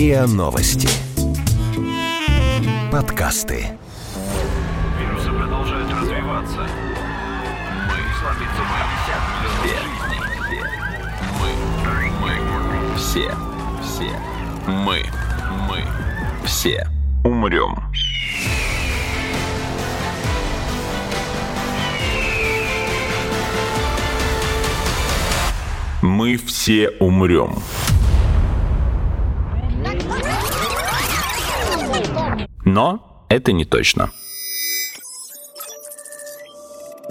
РИА Новости. Подкасты. Вирусы продолжают развиваться. Мы Мы, мы, все, все, мы, мы, все умрем. Мы все умрем. Но это не точно.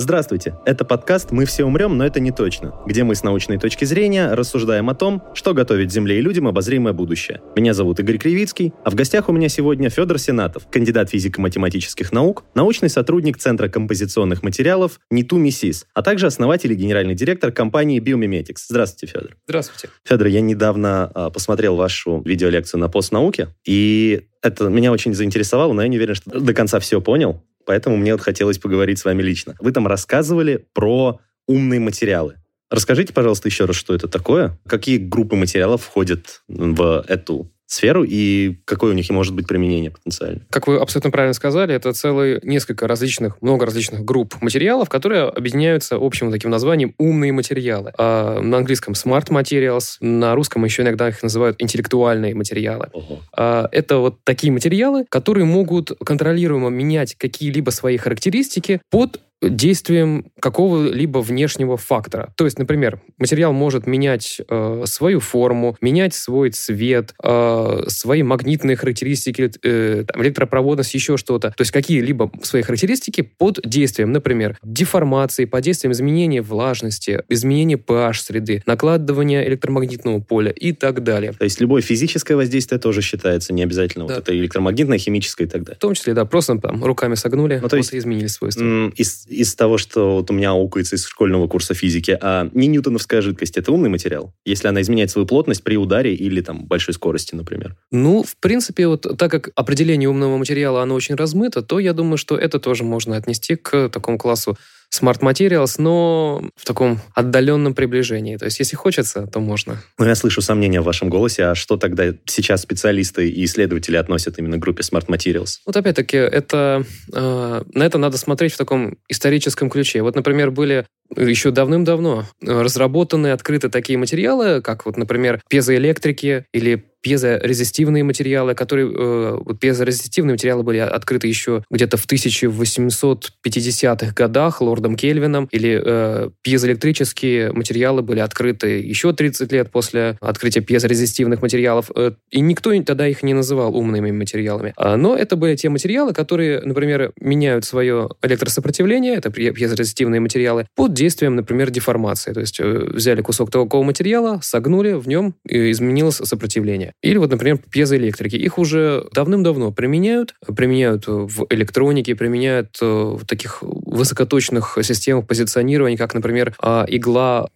Здравствуйте, это подкаст «Мы все умрем, но это не точно», где мы с научной точки зрения рассуждаем о том, что готовит Земле и людям обозримое будущее. Меня зовут Игорь Кривицкий, а в гостях у меня сегодня Федор Сенатов, кандидат физико-математических наук, научный сотрудник Центра композиционных материалов НИТУ МИСИС, а также основатель и генеральный директор компании Biomimetics. Здравствуйте, Федор. Здравствуйте. Федор, я недавно а, посмотрел вашу видеолекцию на постнауке, и это меня очень заинтересовало, но я не уверен, что до конца все понял поэтому мне вот хотелось поговорить с вами лично. Вы там рассказывали про умные материалы. Расскажите, пожалуйста, еще раз, что это такое, какие группы материалов входят в эту сферу и какое у них и может быть применение потенциально. Как вы абсолютно правильно сказали, это целые несколько различных, много различных групп материалов, которые объединяются общим таким названием «умные материалы». А на английском smart materials, на русском еще иногда их называют интеллектуальные материалы. Ого. А это вот такие материалы, которые могут контролируемо менять какие-либо свои характеристики под действием какого-либо внешнего фактора. То есть, например, материал может менять э, свою форму, менять свой цвет, э, свои магнитные характеристики, э, там, электропроводность, еще что-то. То есть какие-либо свои характеристики под действием, например, деформации, под действием изменения влажности, изменения pH среды, накладывания электромагнитного поля и так далее. То есть любое физическое воздействие тоже считается не обязательно да. вот это электромагнитное, химическое и так далее. В том числе, да, просто там руками согнули, ну, то есть, изменили свойства. Из из того, что вот у меня аукается из школьного курса физики, а не ньютоновская жидкость, это умный материал? Если она изменяет свою плотность при ударе или там большой скорости, например? Ну, в принципе, вот так как определение умного материала, оно очень размыто, то я думаю, что это тоже можно отнести к такому классу Smart Materials, но в таком отдаленном приближении. То есть, если хочется, то можно. Ну, я слышу сомнения в вашем голосе. А что тогда сейчас специалисты и исследователи относят именно к группе Smart Materials? Вот опять-таки, это, э, на это надо смотреть в таком историческом ключе. Вот, например, были еще давным-давно разработаны, открыты такие материалы, как вот, например, пезоэлектрики или пьезорезистивные материалы, которые э, пьезорезистивные материалы были открыты еще где-то в 1850-х годах лордом Кельвином, или э, пьезоэлектрические материалы были открыты еще 30 лет после открытия пьезорезистивных материалов, э, и никто тогда их не называл умными материалами. А, но это были те материалы, которые, например, меняют свое электросопротивление, это пьезорезистивные материалы, под действием, например, деформации. То есть э, взяли кусок такого материала, согнули, в нем изменилось сопротивление. Или вот, например, пьезоэлектрики. Их уже давным-давно применяют. Применяют в электронике, применяют э, в таких высокоточных системах позиционирования, как, например, а, игла,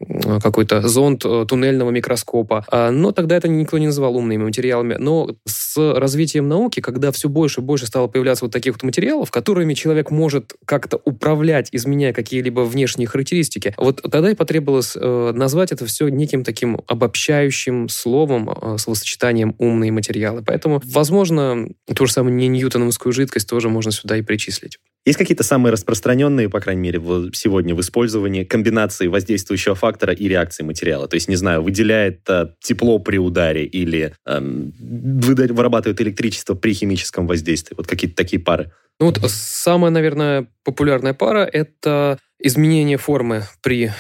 какой-то зонд э, туннельного микроскопа. А, но тогда это никто не называл умными материалами. Но с развитием науки, когда все больше и больше стало появляться вот таких вот материалов, которыми человек может как-то управлять, изменяя какие-либо внешние характеристики, вот тогда и потребовалось э, назвать это все неким таким обобщающим словом, словосочетанием сочетанием умные материалы. Поэтому, возможно, ту же самую не ньютоновскую жидкость тоже можно сюда и причислить. Есть какие-то самые распространенные, по крайней мере, сегодня в использовании комбинации воздействующего фактора и реакции материала? То есть, не знаю, выделяет э, тепло при ударе или э, вырабатывает электричество при химическом воздействии? Вот какие-то такие пары. Ну вот самая, наверное, популярная пара – это изменение формы при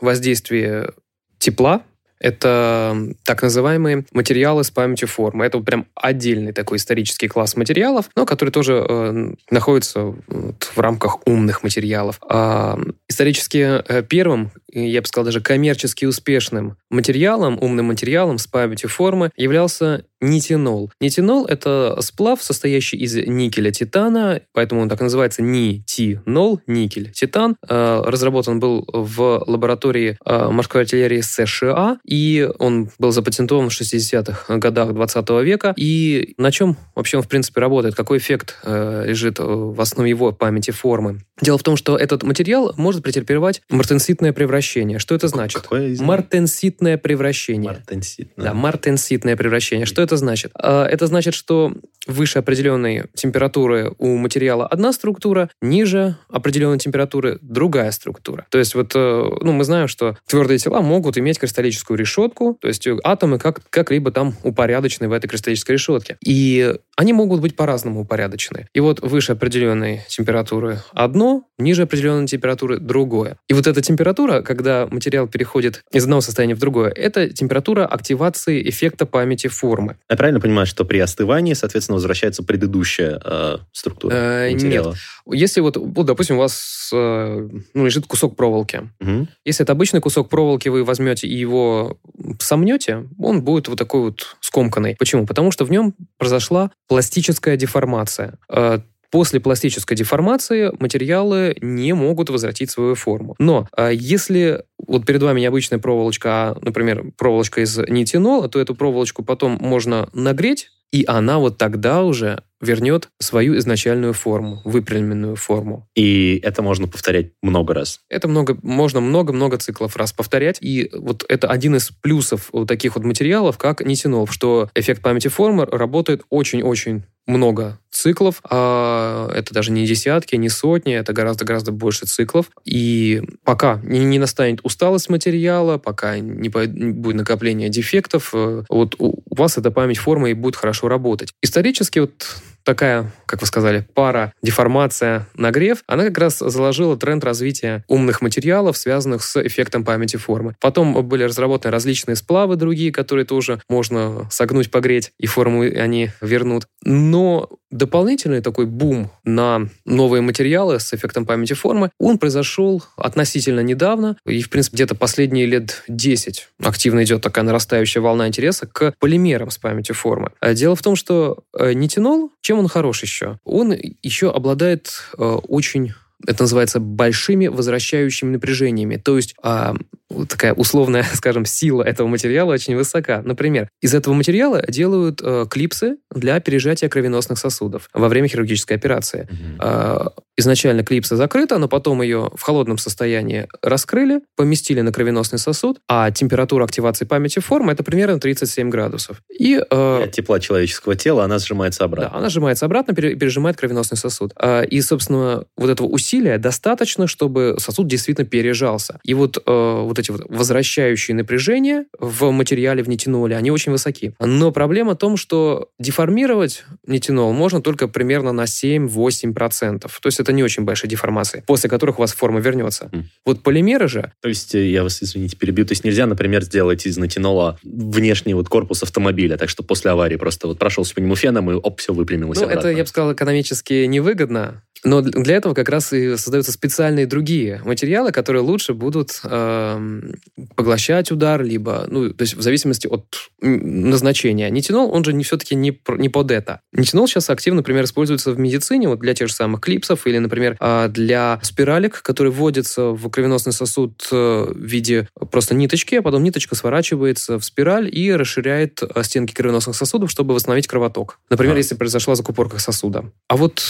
воздействии тепла это так называемые материалы с памятью формы. Это прям отдельный такой исторический класс материалов, но который тоже э, находится в рамках умных материалов. А, исторически э, первым, я бы сказал даже коммерчески успешным материалом, умным материалом с памятью формы являлся нитинол. Нитинол – это сплав, состоящий из никеля титана, поэтому он так называется нитинол, никель, титан. Э, разработан был в лаборатории э, морской артиллерии США, и он был запатентован в 60-х годах 20 века. И на чем вообще он, в принципе, работает? Какой эффект лежит в основе его памяти формы? Дело в том, что этот материал может может претерпевать мартенситное превращение. Что это значит? Какое? Мартенситное превращение. Мартенситное. Да, мартенситное превращение. Что это значит? А, Это значит, что выше определенной температуры у материала одна структура, ниже определенной температуры другая структура. То есть вот, э, ну, мы знаем, что твердые тела могут иметь кристаллическую решетку, то есть э, атомы как, как-либо там упорядочены в этой кристаллической решетке. И они могут быть по-разному упорядочены. И вот выше определенной температуры одно, ниже определенной температуры другое. И вот эта температура, когда материал переходит из одного состояния в другое, это температура активации эффекта памяти формы. Я правильно понимаю, что при остывании, соответственно, возвращается предыдущая э, структура Э, материала? Если вот, вот, допустим, у вас э, ну, лежит кусок проволоки. Мгм. Если это обычный кусок проволоки, вы возьмете и его сомнете, он будет вот такой вот скомканный. Почему? Потому что в нем произошла пластическая деформация. Э, После пластической деформации материалы не могут возвратить свою форму. Но э, если вот перед вами необычная проволочка, а, например, проволочка из нитинола, то эту проволочку потом можно нагреть, и она вот тогда уже вернет свою изначальную форму, выпрямленную форму. И это можно повторять много раз. Это много, можно много-много циклов раз повторять. И вот это один из плюсов вот таких вот материалов, как нитинол, что эффект памяти формы работает очень-очень много циклов, а это даже не десятки, не сотни, это гораздо-гораздо больше циклов. И пока не, не настанет усталость материала, пока не, будет накопление дефектов, э, вот у вас эта память формы и будет хорошо работать. Исторически вот такая, как вы сказали, пара, деформация, нагрев, она как раз заложила тренд развития умных материалов, связанных с эффектом памяти формы. Потом были разработаны различные сплавы другие, которые тоже можно согнуть, погреть, и форму они вернут. Но дополнительный такой бум на новые материалы с эффектом памяти формы, он произошел относительно недавно, и, в принципе, где-то последние лет 10 активно идет такая нарастающая волна интереса к полимерам с памятью формы. Дело в том, что э, нитинол, чем он хорош еще? Он еще обладает э, очень это называется большими возвращающими напряжениями. То есть а, такая условная, скажем, сила этого материала очень высока. Например, из этого материала делают э, клипсы для пережатия кровеносных сосудов во время хирургической операции. А, изначально клипса закрыта, но потом ее в холодном состоянии раскрыли, поместили на кровеносный сосуд, а температура активации памяти формы это примерно 37 градусов. И э, От тепла человеческого тела она сжимается да, обратно. она сжимается обратно, пере- пережимает кровеносный сосуд. А, И, собственно, вот этого усилия достаточно, чтобы сосуд действительно пережался. И вот, э, вот эти вот возвращающие напряжения в материале, в нитиноле, они очень высоки. Но проблема в том, что деформировать нитинол можно только примерно на 7-8%. То есть это не очень большие деформации, после которых у вас форма вернется. Мгм. Вот полимеры же, То есть, э, я вас, извините, перебью, то есть нельзя, например, сделать из натинола внешний вот корпус автомобиля, так что после аварии просто вот прошелся по нему феном и оп, все выпрямилось Ну, обратно. это, я бы сказал, экономически невыгодно. Но для этого как раз и создаются специальные другие материалы, которые лучше будут эм, поглощать удар, либо, ну, то есть в зависимости от назначения. Нитинол, он же не, все-таки не, не под это. Нитинол сейчас активно, например, используется в медицине, вот для тех же самых клипсов или, например, а, для спиралек, которые вводятся в кровеносный сосуд э, в виде просто ниточки, а потом ниточка сворачивается в спираль и расширяет э, стенки кровеносных сосудов, чтобы восстановить кровоток. Например, А. если произошла закупорка сосуда. А вот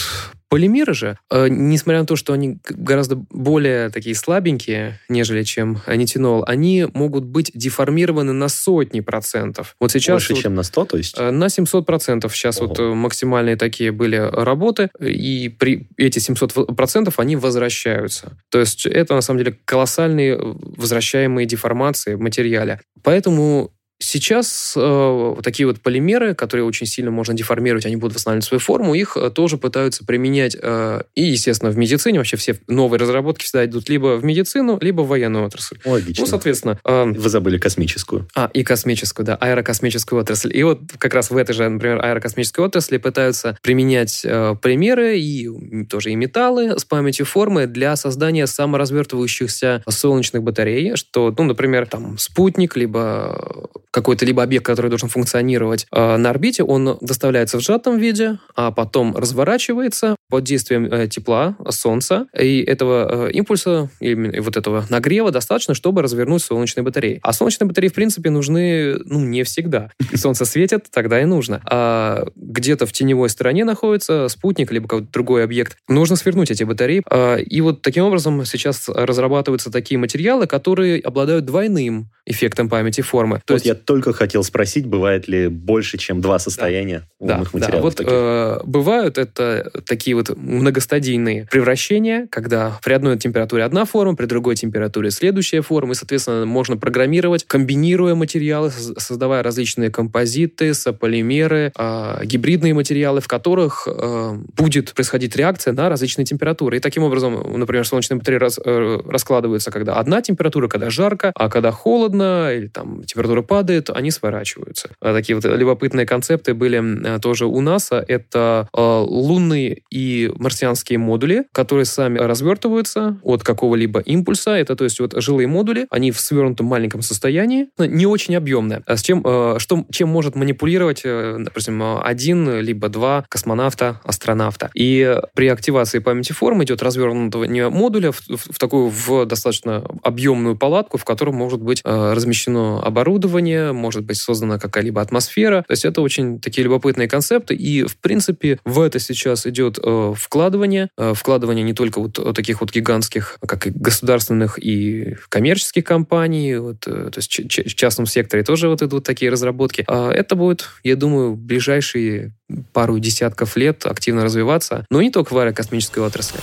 полимеры же, э, несмотря на то, что они гораздо более такие слабенькие, нежели чем нитинол, они могут быть деформированы на сотни процентов. Вот сейчас... Больше, вот, чем на 100, то есть... э, На 700 процентов сейчас Ого. вот э, максимальные такие были работы, и при эти 700 в- процентов они возвращаются. То есть это на самом деле колоссальные возвращаемые деформации в материале. Поэтому Сейчас э, такие вот полимеры, которые очень сильно можно деформировать, они будут восстанавливать свою форму, их э, тоже пытаются применять э, и, естественно, в медицине. Вообще все новые разработки всегда идут либо в медицину, либо в военную отрасль. Логично. Ну, соответственно, э, Вы забыли космическую. а, и космическую, да, аэрокосмическую отрасль. И вот как раз в этой же, например, аэрокосмической отрасли пытаются применять э, примеры и тоже и металлы с памятью формы для создания саморазвертывающихся солнечных батарей, что, ну, например, там спутник, либо какой-то либо объект, который должен функционировать э, на орбите, он доставляется в сжатом виде, а потом разворачивается, под действием э, тепла, солнца, и этого э, импульса, и вот этого нагрева достаточно, чтобы развернуть солнечные батареи. А солнечные батареи, в принципе, нужны, ну, не всегда. Солнце светит, тогда и нужно. А где-то в теневой стороне находится спутник, либо какой-то другой объект. Нужно свернуть эти батареи. А, и вот таким образом сейчас разрабатываются такие материалы, которые обладают двойным эффектом памяти формы. То вот есть... я только хотел спросить, бывает ли больше, чем два состояния да, умных да, материалов? Да, вот э, бывают это такие вот многостадийные превращения, когда при одной температуре одна форма, при другой температуре следующая форма, и, соответственно, можно программировать, комбинируя материалы, создавая различные композиты, сополимеры, э, гибридные материалы, в которых э, будет происходить реакция на различные температуры. И таким образом, например, солнечные батареи раз, э, раскладываются, когда одна температура, когда жарко, а когда холодно, или там температура падает, они сворачиваются. Такие вот любопытные концепты были тоже у НАСА. Это э, лунные и марсианские модули, которые сами развертываются от какого-либо импульса. Это, то есть, вот жилые модули, они в свернутом маленьком состоянии, не очень объемные. А с чем, э, что, чем может манипулировать, э, допустим, один либо два космонавта, астронавта. И при активации памяти формы идет развернутого модуля в, в, в такую в достаточно объемную палатку, в которой может быть э, размещено оборудование, может быть создана какая-либо атмосфера. То есть это очень такие любопытные концепты. И, в принципе, в это сейчас идет э, вкладывание. Э, не только вот таких вот гигантских, как и государственных и коммерческих компаний, вот, э, то есть в частном секторе тоже вот идут такие разработки. А это будет, я думаю, ближайшие пару десятков лет активно развиваться, но не только в аэрокосмической отрасли.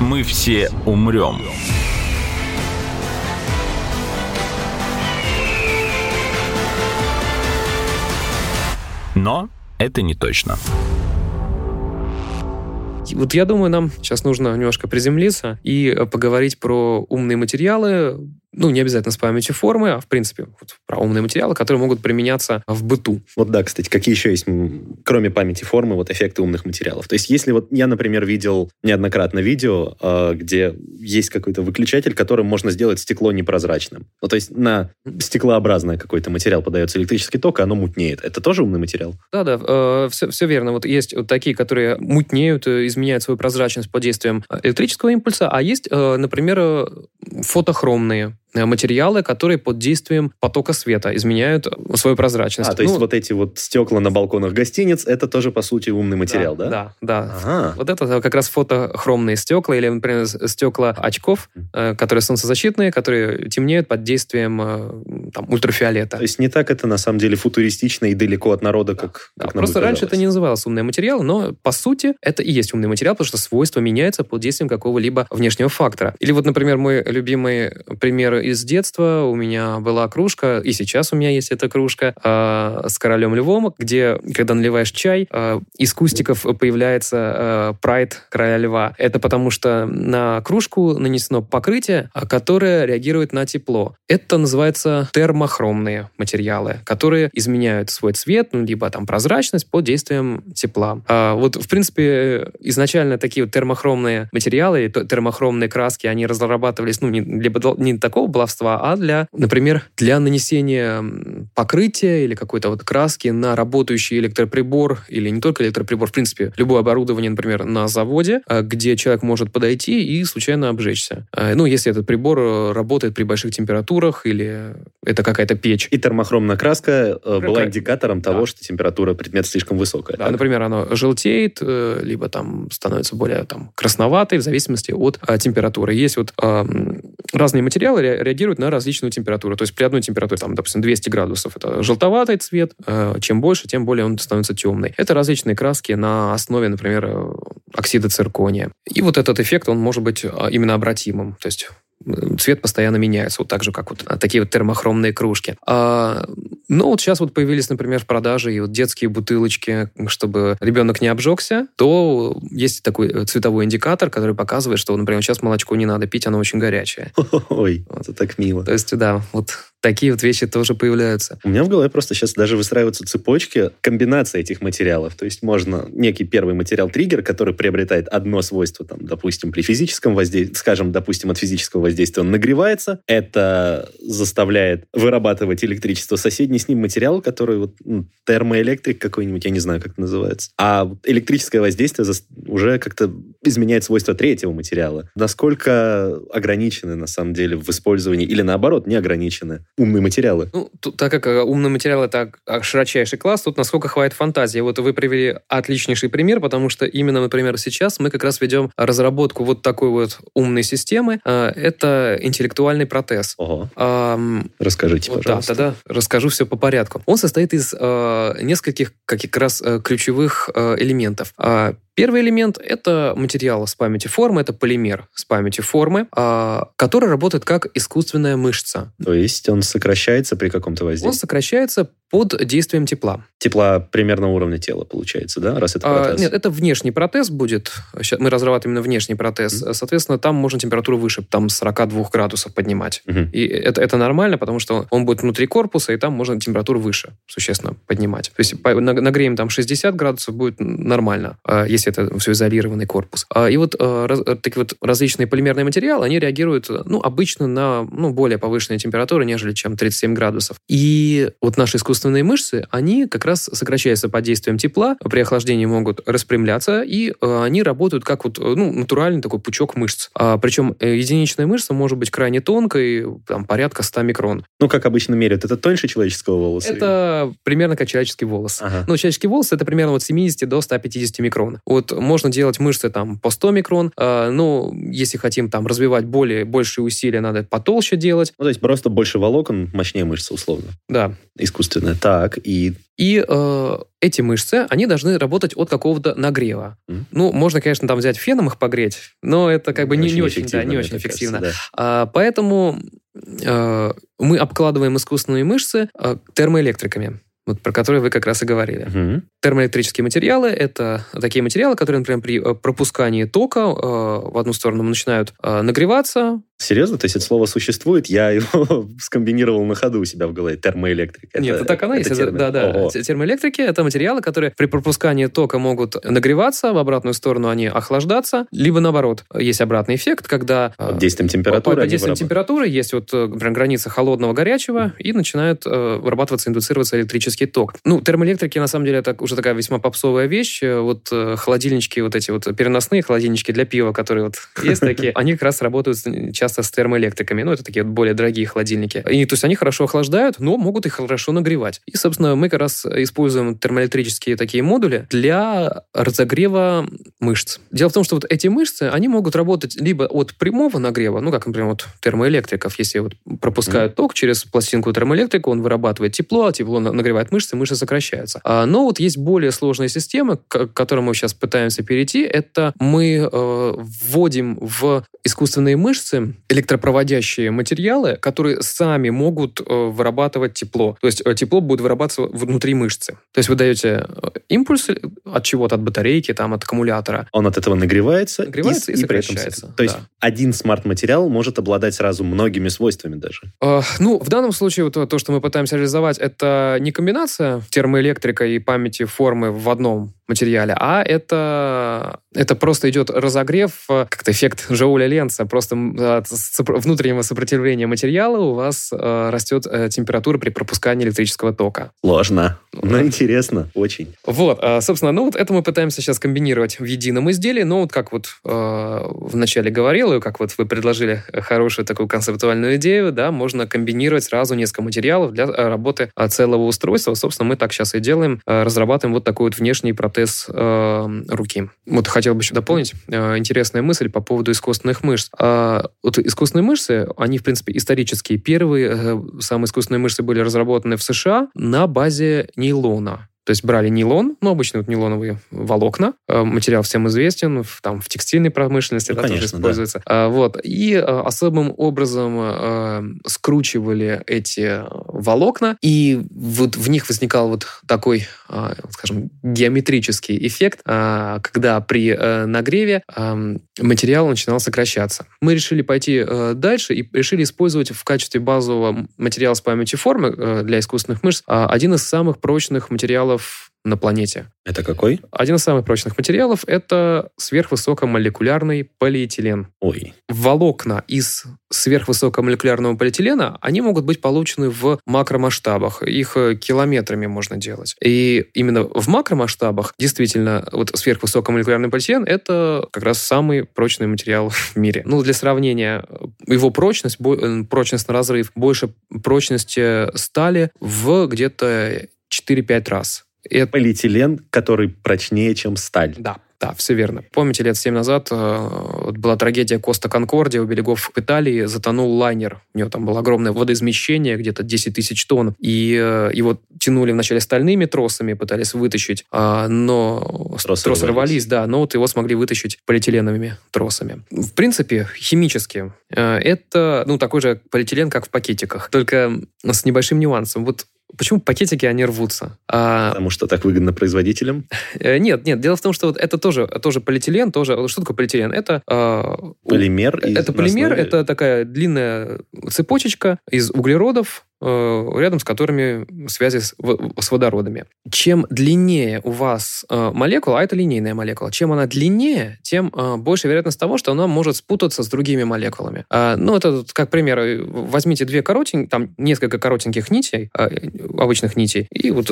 Мы все умрем. Но это не точно. Вот я думаю, нам сейчас нужно немножко приземлиться и поговорить про умные материалы, ну, не обязательно с памятью формы, а, в принципе, вот, про умные материалы, которые могут применяться в быту. Вот да, кстати, какие еще есть, кроме памяти формы, вот эффекты умных материалов? То есть если вот я, например, видел неоднократно видео, э, где есть какой-то выключатель, которым можно сделать стекло непрозрачным. Ну, то есть на стеклообразный какой-то материал подается электрический ток, и оно мутнеет. Это тоже умный материал? Да-да, э, все, все верно. Вот есть вот такие, которые мутнеют, э, изменяют свою прозрачность под действием э, электрического импульса, а есть, э, например, э, фотохромные материалы, которые под действием потока света изменяют свою прозрачность. А, то есть ну, вот эти вот стекла на балконах гостиниц, это тоже, по сути, умный материал, да? Да, да. Ага. Вот это как раз фотохромные стекла, или, например, стекла очков, э, которые солнцезащитные, которые темнеют под действием э, там, ультрафиолета. То есть не так это, на самом деле, футуристично и далеко от народа, как, да. как Просто раньше это не называлось умный материал, но, по сути, это и есть умный материал, потому что свойства меняются под действием какого-либо внешнего фактора. Или вот, например, мой любимый пример из детства у меня была кружка, и сейчас у меня есть эта кружка э, с королем львом, где, когда наливаешь чай, э, из кустиков появляется прайд э, короля льва. Это потому что на кружку нанесено покрытие, которое реагирует на тепло. Это называется термохромные материалы, которые изменяют свой цвет, ну, либо там прозрачность под действием тепла. А вот, в принципе, изначально такие вот термохромные материалы, термохромные краски, они разрабатывались, ну, не, либо не такого баловства, а для, например, для нанесения покрытия или какой-то вот краски на работающий электроприбор или не только электроприбор, в принципе, любое оборудование, например, на заводе, э, где человек может подойти и случайно обжечься. Э, ну, если этот прибор э, работает при больших температурах или это какая-то печь. И термохромная краска была индикатором да. того, что температура предмета слишком высокая. Да, например, оно желтеет, либо там становится более там красноватой в зависимости от температуры. Есть вот разные материалы реагируют на различную температуру. То есть при одной температуре, там, допустим, 200 градусов, это желтоватый цвет. Э, чем больше, тем более он становится темный. Это различные краски на основе, например, э, оксида циркония. И вот этот эффект, он может быть а, именно обратимым. То есть цвет постоянно меняется, вот так же, как вот такие вот термохромные кружки. А, ну, вот сейчас вот появились, например, в продаже и вот детские бутылочки, чтобы ребенок не обжегся, то есть такой цветовой индикатор, который показывает, что, например, сейчас молочко не надо пить, оно очень горячее. Ой, это так мило. То есть, да, вот такие вот вещи тоже появляются. У меня в голове просто сейчас даже выстраиваются цепочки комбинации этих материалов. То есть можно некий первый материал триггер, который приобретает одно свойство, там, допустим, при физическом воздействии, скажем, допустим, от физического воздействия он нагревается, это заставляет вырабатывать электричество соседний с ним материал, который вот ну, термоэлектрик какой-нибудь, я не знаю, как это называется. А электрическое воздействие уже как-то изменяет свойства третьего материала. Насколько ограничены, на самом деле, в использовании, или наоборот, не ограничены умные материалы? Ну, тут, так как э, умный материал — это широчайший класс, тут насколько хватит фантазии. Вот вы привели отличнейший пример, потому что именно, например, сейчас мы как раз ведем разработку вот такой вот умной системы. Э, это интеллектуальный протез. Ого. А, Расскажите, пожалуйста. Да, да, да. Расскажу все по порядку. Он состоит из э, нескольких как раз э, ключевых э, элементов. Первый элемент — это материал с памяти формы, это полимер с памяти формы, а, который работает как искусственная мышца. То есть он сокращается при каком-то воздействии? Он сокращается под действием тепла. Тепла примерно уровня тела, получается, да, раз это протез? А, нет, это внешний протез будет. Сейчас мы разрабатываем именно внешний протез. Mm-hmm. Соответственно, там можно температуру выше, там 42 градусов поднимать. Mm-hmm. И это, это нормально, потому что он будет внутри корпуса, и там можно температуру выше существенно поднимать. То есть нагреем там 60 градусов, будет нормально, а, если это все изолированный корпус. А, и вот э, такие вот различные полимерные материалы, они реагируют, ну, обычно на ну, более повышенные температуры, нежели чем 37 градусов. И вот наши искусственные мышцы, они как раз сокращаются под действием тепла, при охлаждении могут распрямляться, и э, они работают как вот, ну, натуральный такой пучок мышц. А, причем э, единичная мышца может быть крайне тонкой, там, порядка 100 микрон. Ну, как обычно меряют, это тоньше человеческого волоса? Это или? примерно как человеческий волос. Ага. Ну, человеческий волос это примерно вот 70 до 150 микрон. Вот можно делать мышцы там по 100 микрон, э, ну, если хотим там развивать более, большие усилия, надо потолще делать. Ну, то есть просто больше волокон, мощнее мышцы, условно. Да. Так, и... И э, эти мышцы, они должны работать от какого-то нагрева. Mm. Ну, можно, конечно, там взять феном их погреть, но это как бы не, не очень, да, не очень эффективно. Кажется, да. а, поэтому э, мы обкладываем искусственные мышцы э, термоэлектриками вот про которые вы как раз и говорили. Угу. Термоэлектрические материалы — это такие материалы, которые, например, при э, пропускании тока э, в одну сторону начинают э, нагреваться, Серьезно? То есть это слово существует? Я его скомбинировал на ходу у себя в голове. Термоэлектрика. Нет, это, так она есть. Термин. Да, да. Ого. Термоэлектрики — это материалы, которые при пропускании тока могут нагреваться, в обратную сторону они охлаждаться, либо наоборот. Есть обратный эффект, когда... Э, под действием температуры Под действием температуры есть вот, э, например, граница холодного-горячего, и начинает э, вырабатываться, индуцироваться электрический ток. Ну, термоэлектрики, на самом деле, это уже такая весьма попсовая вещь. Вот холодильнички, вот эти вот переносные холодильнички для пива, которые вот есть такие, они как раз работают часто с термоэлектриками. Ну, это такие вот более дорогие холодильники. И, то есть они хорошо охлаждают, но могут и хорошо нагревать. И, собственно, мы как раз используем термоэлектрические такие модули для разогрева мышц. Дело в том, что вот эти мышцы, они могут работать либо от прямого нагрева, ну, как, например, вот термоэлектриков, если вот пропускают ток через пластинку термоэлектрика, он вырабатывает тепло, а тепло нагревает мышцы, мышцы сокращаются. А, но вот есть более сложная система, к которой мы сейчас пытаемся перейти, это мы э, вводим в искусственные мышцы электропроводящие материалы, которые сами могут э, вырабатывать тепло. То есть э, тепло будет вырабатываться внутри мышцы. То есть вы даете э, импульс от чего-то, от батарейки, там, от аккумулятора. Он от этого нагревается, нагревается и, и, и сокращается. То есть да. один смарт-материал может обладать сразу многими свойствами даже. Э, ну, в данном случае вот то, что мы пытаемся реализовать, это не комбинация термоэлектрика и памяти формы в одном материале, а это, это просто идет разогрев, как-то эффект Жоуля Ленца, просто от внутреннего сопротивления материала у вас э, растет э, температура при пропускании электрического тока. Сложно, но интересно, очень. Вот, э, собственно, ну вот это мы пытаемся сейчас комбинировать в едином изделии, но вот как вот э, вначале говорил, и как вот вы предложили хорошую такую концептуальную идею, да, можно комбинировать сразу несколько материалов для работы целого устройства. Собственно, мы так сейчас и делаем, разрабатываем вот такой вот внешний протез э, руки. Вот хотел бы еще дополнить э, интересная мысль по поводу искусственных мышц. Э, вот искусственные мышцы, они, в принципе, исторические. Первые э, самые искусственные мышцы были разработаны в США на базе нейлона. То есть брали нейлон, ну, обычные вот нейлоновые волокна. Э, материал всем известен, в, там, в текстильной промышленности ну, это конечно, тоже используется. Да. Вот. И особым образом э, скручивали эти волокна, и вот в них возникал вот такой, э, скажем, геометрический эффект, э, когда при э, нагреве э, материал начинал сокращаться. Мы решили пойти э, дальше и решили использовать в качестве базового материала с памятью формы э, для искусственных мышц э, один из самых прочных материалов на планете. Это какой? Один из самых прочных материалов – это сверхвысокомолекулярный полиэтилен. Ой. Волокна из сверхвысокомолекулярного полиэтилена, они могут быть получены в макромасштабах. Их э, километрами можно делать. И именно в макромасштабах действительно вот сверхвысокомолекулярный полиэтилен – это как раз самый прочный материал в мире. Ну, для сравнения, его прочность, э, прочность на разрыв больше прочности стали в где-то 4-5 раз. Это... Полиэтилен, который прочнее, чем сталь. Да, да, все верно. Помните, лет 7 назад э, была трагедия Коста Конкордия у берегов Италии, затонул лайнер. У него там было огромное водоизмещение, где-то 10 тысяч тонн, и э, его тянули вначале стальными тросами, пытались вытащить, э, но тросы, тросы рвались. рвались, да, но вот его смогли вытащить полиэтиленовыми тросами. В принципе, химически э, это, ну, такой же полиэтилен, как в пакетиках, только с небольшим нюансом. Вот Почему пакетики, они рвутся? А... Потому что так выгодно производителям? Э, нет, нет. Дело в том, что вот это тоже, тоже полиэтилен, тоже... Что такое полиэтилен? Это... Э, полимер? Это полимер, основе... это такая длинная цепочечка из углеродов, рядом с которыми связи с, с водородами. Чем длиннее у вас э, молекула, а это линейная молекула, чем она длиннее, тем э, больше вероятность того, что она может спутаться с другими молекулами. Ну, это как пример. Возьмите две коротенькие, там несколько коротеньких нитей, обычных нитей, и вот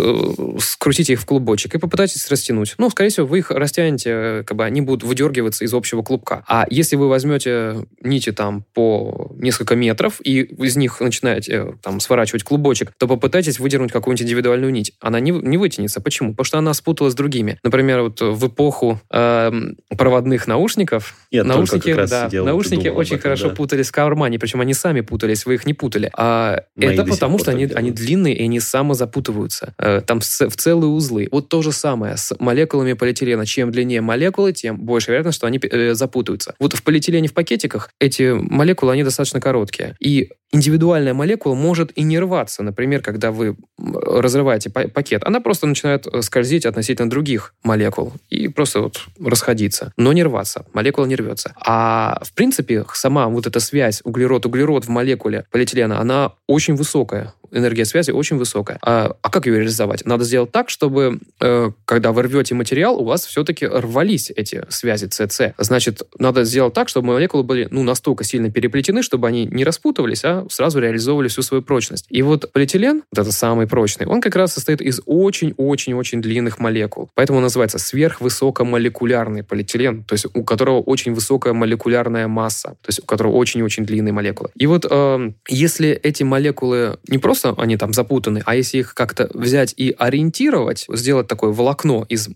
скрутите их в клубочек и попытайтесь растянуть. Ну, скорее всего, вы их растянете, как бы они будут выдергиваться из общего клубка. А если вы возьмете нити там по несколько метров и из них начинаете там сворачивать сворачивать клубочек, то попытайтесь выдернуть какую-нибудь индивидуальную нить. Она не, не вытянется. Почему? Потому что она спуталась с другими. Например, вот в эпоху э, проводных наушников Я наушники, да, наушники очень этом, хорошо да. путались в кармане, причем они сами путались, вы их не путали. А Мои это потому, что они, они длинные и они самозапутываются. Э, там в целые узлы. Вот то же самое с молекулами полиэтилена. Чем длиннее молекулы, тем больше вероятность, что они э, запутаются. Вот в полиэтилене в пакетиках эти молекулы, они достаточно короткие. И индивидуальная молекула может и не рваться. Например, когда вы разрываете пакет, она просто начинает э, скользить относительно других молекул и просто вот расходиться, но не рваться. Молекула не рвется. А в принципе сама вот эта связь углерод-углерод в молекуле полиэтилена, она очень высокая энергия связи очень высокая. А, а как ее реализовать? Надо сделать так, чтобы, э, когда вы рвете материал, у вас все-таки рвались эти связи ЦЦ. Значит, надо сделать так, чтобы молекулы были ну, настолько сильно переплетены, чтобы они не распутывались, а сразу реализовывали всю свою прочность. И вот полиэтилен, вот это самый прочный, он как раз состоит из очень-очень-очень длинных молекул. Поэтому он называется сверхвысокомолекулярный полиэтилен, то есть у которого очень высокая молекулярная масса, то есть у которого очень-очень длинные молекулы. И вот э, если эти молекулы не просто просто они там запутаны, а если их как-то взять и ориентировать, сделать такое волокно из,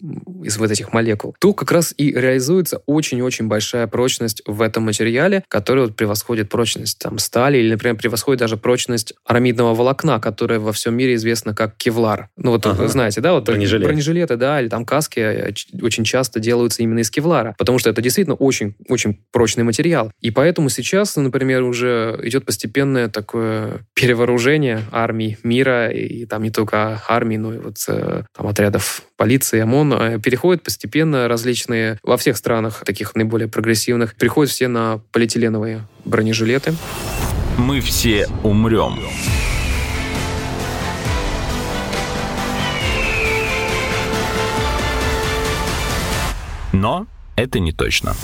из вот этих молекул, то как раз и реализуется очень-очень большая прочность в этом материале, который вот превосходит прочность там стали или, например, превосходит даже прочность арамидного волокна, которое во всем мире известно как кевлар. Ну вот ага. знаете, да, вот Бронежилет. бронежилеты, да, или там каски э, очень часто делаются именно из кевлара, потому что это действительно очень-очень прочный материал. И поэтому сейчас, например, уже идет постепенное такое перевооружение армий мира, и там не только армий, но и вот э, там отрядов полиции, ОМОН, э, переходят постепенно различные, во всех странах таких наиболее прогрессивных, переходят все на полиэтиленовые бронежилеты. Мы все умрем. Но это не точно.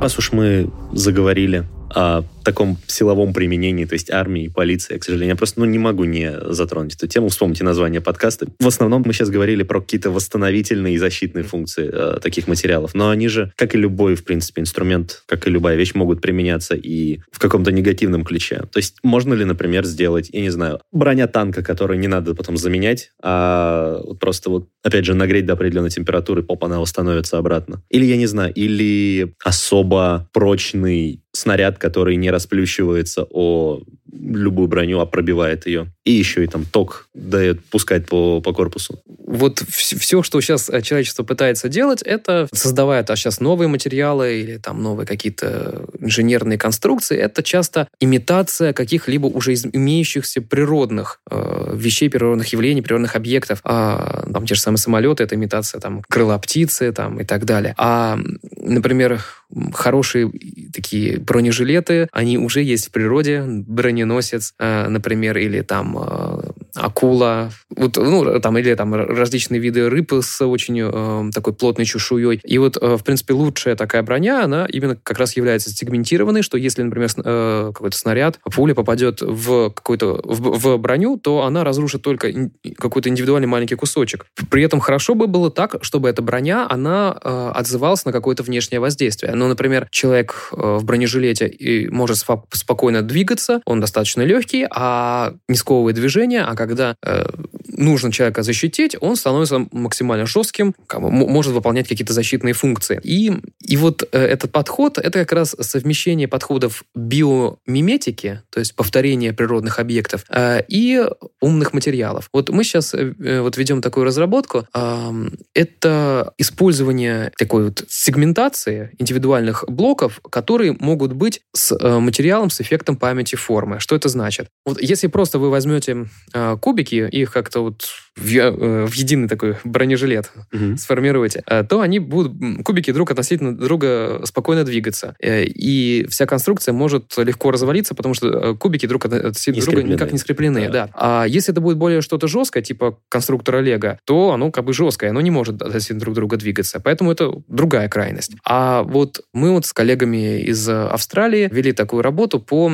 Раз уж мы заговорили о таком силовом применении, то есть армии, полиции, к сожалению. Я просто ну, не могу не затронуть эту тему. Вспомните название подкаста. В основном мы сейчас говорили про какие-то восстановительные и защитные функции э, таких материалов. Но они же, как и любой, в принципе, инструмент, как и любая вещь, могут применяться и в каком-то негативном ключе. То есть можно ли, например, сделать, я не знаю, броня танка, которую не надо потом заменять, а просто вот, опять же, нагреть до определенной температуры, поп, она восстановится обратно. Или, я не знаю, или особо прочный снаряд, который не расплющивается о любую броню, а пробивает ее. И еще и там ток дает, пускает по, по корпусу. Вот все, что сейчас э, человечество пытается делать, это создавая а сейчас новые материалы или там новые какие-то инженерные конструкции, это часто имитация каких-либо уже имеющихся природных э, вещей, природных явлений, природных объектов. А, там те же самые самолеты, это имитация там крыла птицы там и так далее. А, например, хорошие такие бронежилеты, они уже есть в природе, броненосец, э, например, или там э, акула, вот, ну, там, или там различные виды рыб с очень э, такой плотной чешуей. И вот, э, в принципе, лучшая такая броня, она именно как раз является сегментированной, что если, например, э, какой-то снаряд, пуля попадет в какой-то в, в броню, то она разрушит только какой-то индивидуальный маленький кусочек. При этом хорошо бы было так, чтобы эта броня, она э, отзывалась на какое-то внешнее воздействие. Ну, например, человек э, в бронежилете и может спокойно двигаться, он достаточно легкий, а не сковывает движение, а когда э, нужно человека защитить, он становится максимально жестким, может выполнять какие-то защитные функции. И, и вот э, этот подход, это как раз совмещение подходов биомиметики, то есть повторения природных объектов, э, и умных материалов. Вот мы сейчас э, э вот ведем такую разработку. Э, это использование такой вот сегментации индивидуальных блоков, которые могут быть с э, материалом с эффектом памяти формы. Что это значит? Вот если просто вы возьмете э, кубики, их как-то вот в, э, в единый такой бронежилет угу. сформируете, э, то они будут, кубики друг относительно друга спокойно двигаться. Э, и вся конструкция может легко развалиться, потому что кубики друг относительно друга никак не скреплены. Да. Да. А если это будет более что-то жесткое, типа конструктора Лего, то оно как бы жесткое, оно не может относительно друг друга двигаться. Поэтому это другая крайность. А вот мы вот с коллегами из Австралии вели такую работу по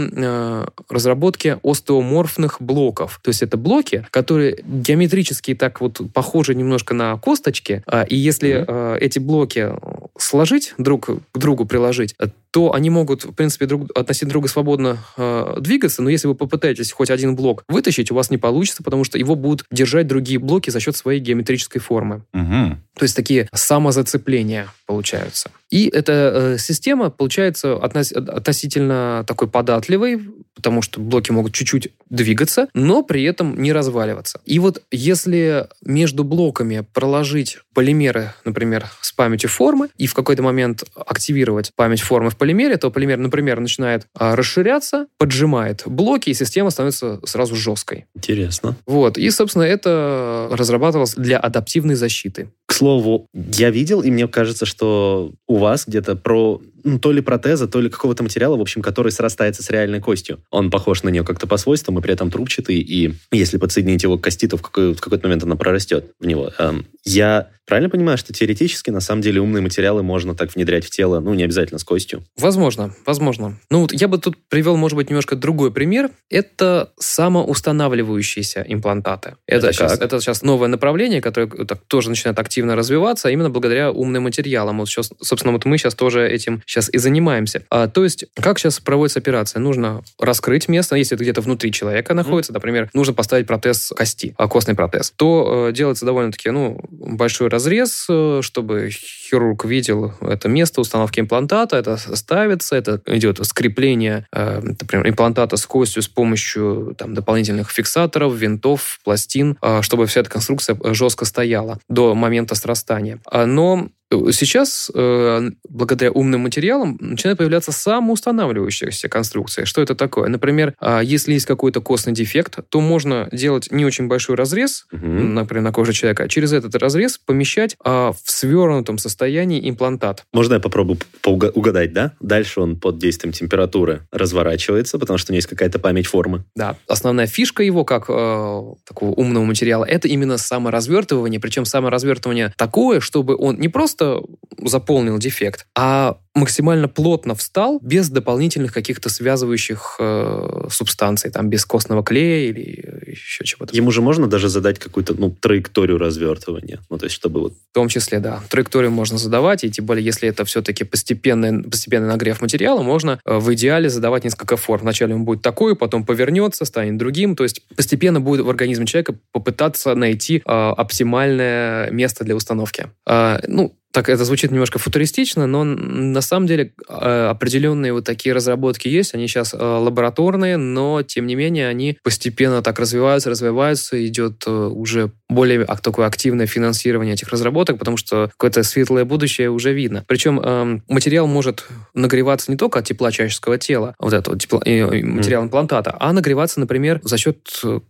разработке остеоморфных блоков. То есть это блоки, которые геометрически так вот похожи немножко на косточки, а, и если mm-hmm. эти блоки сложить друг к другу, приложить, то они могут, в принципе, друг, относительно друга свободно э, двигаться, но если вы попытаетесь хоть один блок вытащить, у вас не получится, потому что его будут держать другие блоки за счет своей геометрической формы. Угу. То есть такие самозацепления получаются. И эта э, система получается относ, относительно такой податливой, потому что блоки могут чуть-чуть двигаться, но при этом не разваливаться. И вот если между блоками проложить полимеры, например, с памятью формы, и в какой-то момент активировать память формы в полимере, то полимер, например, начинает а, расширяться, поджимает блоки, и система становится сразу жесткой. Интересно. Вот. И, собственно, это разрабатывалось для адаптивной защиты. К слову, я видел, и мне кажется, что у вас где-то про ну, то ли протеза, то ли какого-то материала, в общем, который срастается с реальной костью. Он похож на нее как-то по свойствам, и при этом трубчатый, и если подсоединить его к кости, то в, какой- в какой-то момент она прорастет в него. Эм, я правильно понимаю, что теоретически, на самом деле, умные материалы можно так внедрять в тело, ну, не обязательно с костью? Возможно, возможно. Ну, вот я бы тут привел, может быть, немножко другой пример. Это самоустанавливающиеся имплантаты. Это, это, сейчас, это сейчас новое направление, которое так, тоже начинает активно развиваться, а именно благодаря умным материалам. Вот сейчас, собственно, вот мы сейчас тоже этим сейчас и занимаемся. А, то есть, как сейчас проводится операция? Нужно раскрыть место, если это где-то внутри человека находится, например, нужно поставить протез кости, а, костный протез, то э, делается довольно-таки, ну, большой разрез, э, чтобы хирург видел это место установки имплантата, это ставится, это идет скрепление, э, например, имплантата с костью с помощью там, дополнительных фиксаторов, винтов, пластин, э, чтобы вся эта конструкция жестко стояла до момента срастания. А, но Сейчас, э, благодаря умным материалам, начинают появляться самоустанавливающиеся конструкции. Что это такое? Например, э, если есть какой-то костный дефект, то можно делать не очень большой разрез, угу. например, на коже человека, а через этот разрез помещать э, в свернутом состоянии имплантат. Можно я попробую угадать, да? Дальше он под действием температуры разворачивается, потому что у него есть какая-то память формы. Да. Основная фишка его, как э, такого умного материала, это именно саморазвертывание, причем саморазвертывание такое, чтобы он не просто просто заполнил дефект, а максимально плотно встал без дополнительных каких-то связывающих э, субстанций, там, без костного клея или еще чего-то. Ему же можно даже задать какую-то, ну, траекторию развертывания, ну, то есть чтобы вот... В том числе, да. Траекторию можно задавать, и тем более, если это все-таки постепенный, постепенный нагрев материала, можно э, в идеале задавать несколько форм. Вначале он будет такой, потом повернется, станет другим, то есть постепенно будет в организме человека попытаться найти э, оптимальное место для установки. Э, ну, так это звучит немножко футуристично, но на самом деле э, определенные вот такие разработки есть. Они сейчас э, лабораторные, но тем не менее они постепенно так развиваются, развиваются, идет э, уже более такое активное финансирование этих разработок, потому что какое-то светлое будущее уже видно. Причем эм, материал может нагреваться не только от тепла человеческого тела, вот этого тепло, материал имплантата, а нагреваться, например, за счет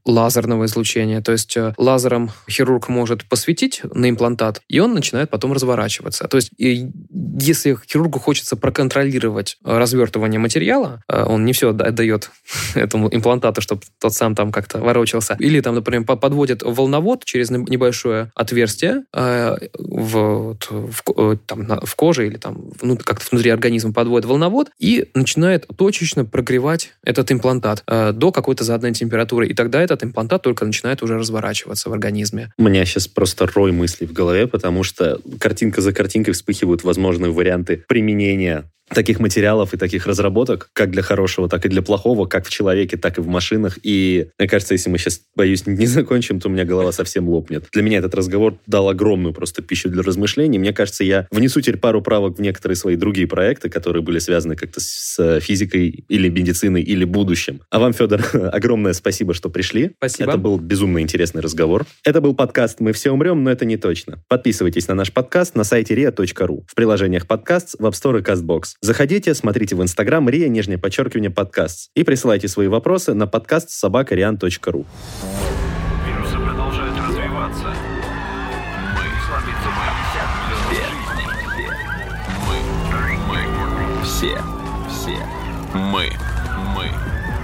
лазерного излучения. То есть лазером хирург может посветить на имплантат, и он начинает потом разворачиваться. То есть если хирургу хочется проконтролировать развертывание материала, э, он не все отдает этому имплантату, чтобы тот сам там как-то ворочался. Или там, например, подводит волновод через небольшое отверстие э, в, в, э, там, в коже или там ну, как-то внутри организма подводит волновод и начинает точечно прогревать этот имплантат до какой-то заданной температуры. И тогда этот имплантат только начинает уже разворачиваться в организме. У меня сейчас просто рой мыслей в голове, потому что картинка за картинкой вспыхивают возможные варианты применения таких материалов и таких разработок, как для хорошего, так и для плохого, как в человеке, так и в машинах. И мне кажется, если мы сейчас, боюсь, не закончим, то у меня голова совсем лопнет. Для меня этот разговор дал огромную просто пищу для размышлений. Мне кажется, я внесу теперь пару правок в некоторые свои другие проекты, которые были связаны как-то с физикой или медициной или будущим. А вам, Федор, огромное спасибо, что пришли. Спасибо. Это был безумно интересный разговор. Это был подкаст «Мы все умрем, но это не точно». Подписывайтесь на наш подкаст на сайте ria.ru, в приложениях подкаст, в App Store и CastBox. Заходите, смотрите в Инстаграм Рия, нижнее подчеркивание, подкаст. И присылайте свои вопросы на подкаст собакариан.ру. Вирусы продолжают. Все. Мы. Все. Все. Мы. Мы.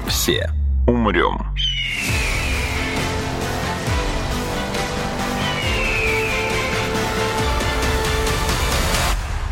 Все. Умрем.